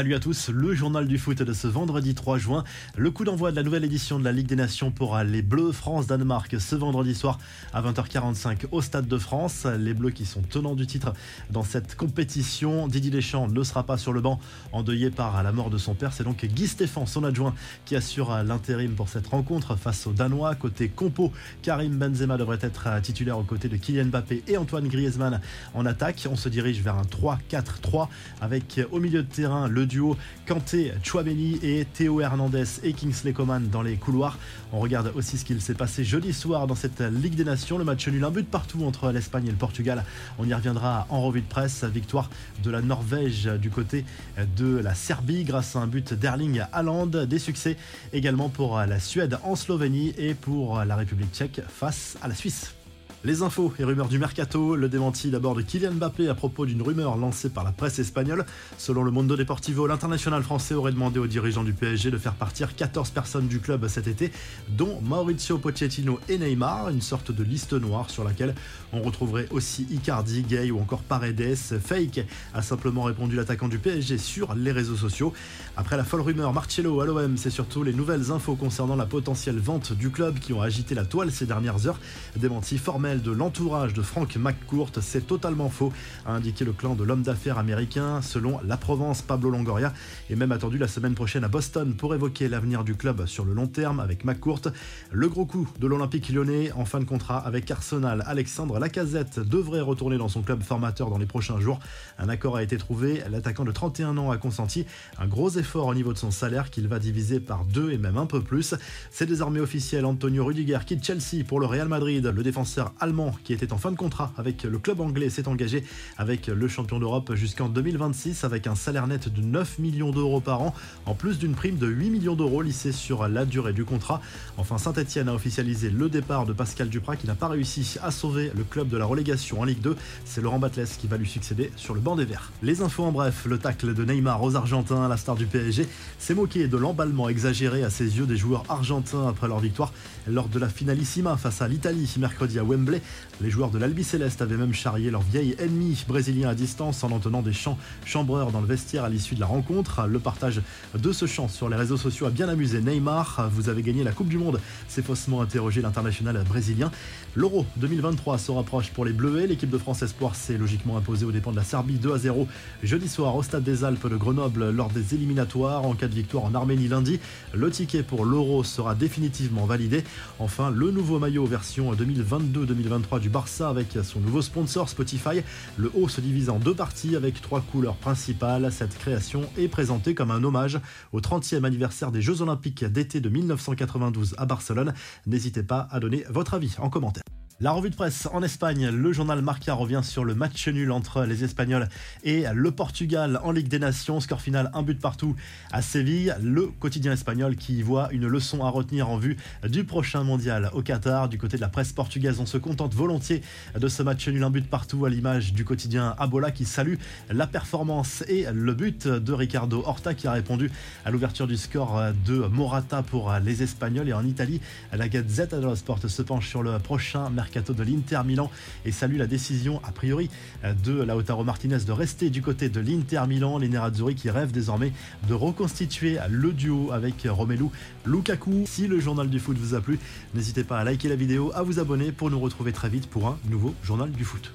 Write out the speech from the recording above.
Salut à tous, le journal du foot de ce vendredi 3 juin. Le coup d'envoi de la nouvelle édition de la Ligue des Nations pour les Bleus France-Danemark ce vendredi soir à 20h45 au Stade de France. Les Bleus qui sont tenants du titre dans cette compétition. Didier Deschamps ne sera pas sur le banc, endeuillé par la mort de son père. C'est donc Guy Stéphane, son adjoint, qui assure l'intérim pour cette rencontre face aux Danois. Côté compo, Karim Benzema devrait être titulaire aux côtés de Kylian Mbappé et Antoine Griezmann en attaque. On se dirige vers un 3-4-3 avec au milieu de terrain le duo Kanté, Chouameni et Théo Hernandez et Kingsley Coman dans les couloirs. On regarde aussi ce qu'il s'est passé jeudi soir dans cette Ligue des Nations. Le match nul, un but partout entre l'Espagne et le Portugal. On y reviendra en revue de presse. Victoire de la Norvège du côté de la Serbie grâce à un but d'Erling Haaland. Des succès également pour la Suède en Slovénie et pour la République tchèque face à la Suisse. Les infos et rumeurs du mercato, le démenti d'abord de Kylian Mbappé à propos d'une rumeur lancée par la presse espagnole. Selon le Mondo Deportivo, l'international français aurait demandé aux dirigeants du PSG de faire partir 14 personnes du club cet été, dont Maurizio Pochettino et Neymar, une sorte de liste noire sur laquelle on retrouverait aussi Icardi, Gay ou encore Paredes. Fake a simplement répondu l'attaquant du PSG sur les réseaux sociaux. Après la folle rumeur Marcello à l'OM, c'est surtout les nouvelles infos concernant la potentielle vente du club qui ont agité la toile ces dernières heures. Démenti formel de l'entourage de Frank McCourt, c'est totalement faux, a indiqué le clan de l'homme d'affaires américain. Selon la Provence, Pablo Longoria est même attendu la semaine prochaine à Boston pour évoquer l'avenir du club sur le long terme avec McCourt. Le gros coup de l'Olympique lyonnais en fin de contrat avec Arsenal, Alexandre Lacazette devrait retourner dans son club formateur dans les prochains jours. Un accord a été trouvé, l'attaquant de 31 ans a consenti un gros effort au niveau de son salaire qu'il va diviser par deux et même un peu plus. C'est désormais officiel, Antonio Rudiger quitte Chelsea pour le Real Madrid. Le défenseur allemand qui était en fin de contrat avec le club anglais s'est engagé avec le champion d'Europe jusqu'en 2026 avec un salaire net de 9 millions d'euros par an en plus d'une prime de 8 millions d'euros lissée sur la durée du contrat. Enfin, Saint-Etienne a officialisé le départ de Pascal Duprat qui n'a pas réussi à sauver le club de la relégation en Ligue 2. C'est Laurent Batles qui va lui succéder sur le banc des Verts. Les infos en bref, le tacle de Neymar aux Argentins, la star du PSG, s'est moqué de l'emballement exagéré à ses yeux des joueurs argentins après leur victoire lors de la finalissima face à l'Italie mercredi à Wembley. Les joueurs de l'Albi Céleste avaient même charrié leur vieil ennemi brésilien à distance en entonnant des chants chambreurs dans le vestiaire à l'issue de la rencontre. Le partage de ce chant sur les réseaux sociaux a bien amusé Neymar. Vous avez gagné la Coupe du Monde, s'est faussement interrogé l'international brésilien. L'Euro 2023 se rapproche pour les Bleuets. L'équipe de France Espoir s'est logiquement imposée aux dépens de la Serbie 2 à 0 jeudi soir au Stade des Alpes de Grenoble lors des éliminatoires. En cas de victoire en Arménie lundi, le ticket pour l'Euro sera définitivement validé. Enfin, le nouveau maillot version 2022-2023 2023 du Barça avec son nouveau sponsor Spotify. Le haut se divise en deux parties avec trois couleurs principales. Cette création est présentée comme un hommage au 30e anniversaire des Jeux Olympiques d'été de 1992 à Barcelone. N'hésitez pas à donner votre avis en commentaire. La revue de presse en Espagne, le journal Marca revient sur le match nul entre les Espagnols et le Portugal en Ligue des Nations. Score final, un but partout à Séville. Le quotidien espagnol qui voit une leçon à retenir en vue du prochain mondial au Qatar. Du côté de la presse portugaise, on se contente volontiers de ce match nul, un but partout à l'image du quotidien Abola qui salue la performance et le but de Ricardo Horta qui a répondu à l'ouverture du score de Morata pour les Espagnols. Et en Italie, la Gazette dello Sport se penche sur le prochain mercredi de l'Inter Milan et salue la décision a priori de Lautaro Martinez de rester du côté de l'Inter Milan. Les Nerazzurri qui rêvent désormais de reconstituer le duo avec Romelu Lukaku. Si le journal du foot vous a plu, n'hésitez pas à liker la vidéo, à vous abonner pour nous retrouver très vite pour un nouveau journal du foot.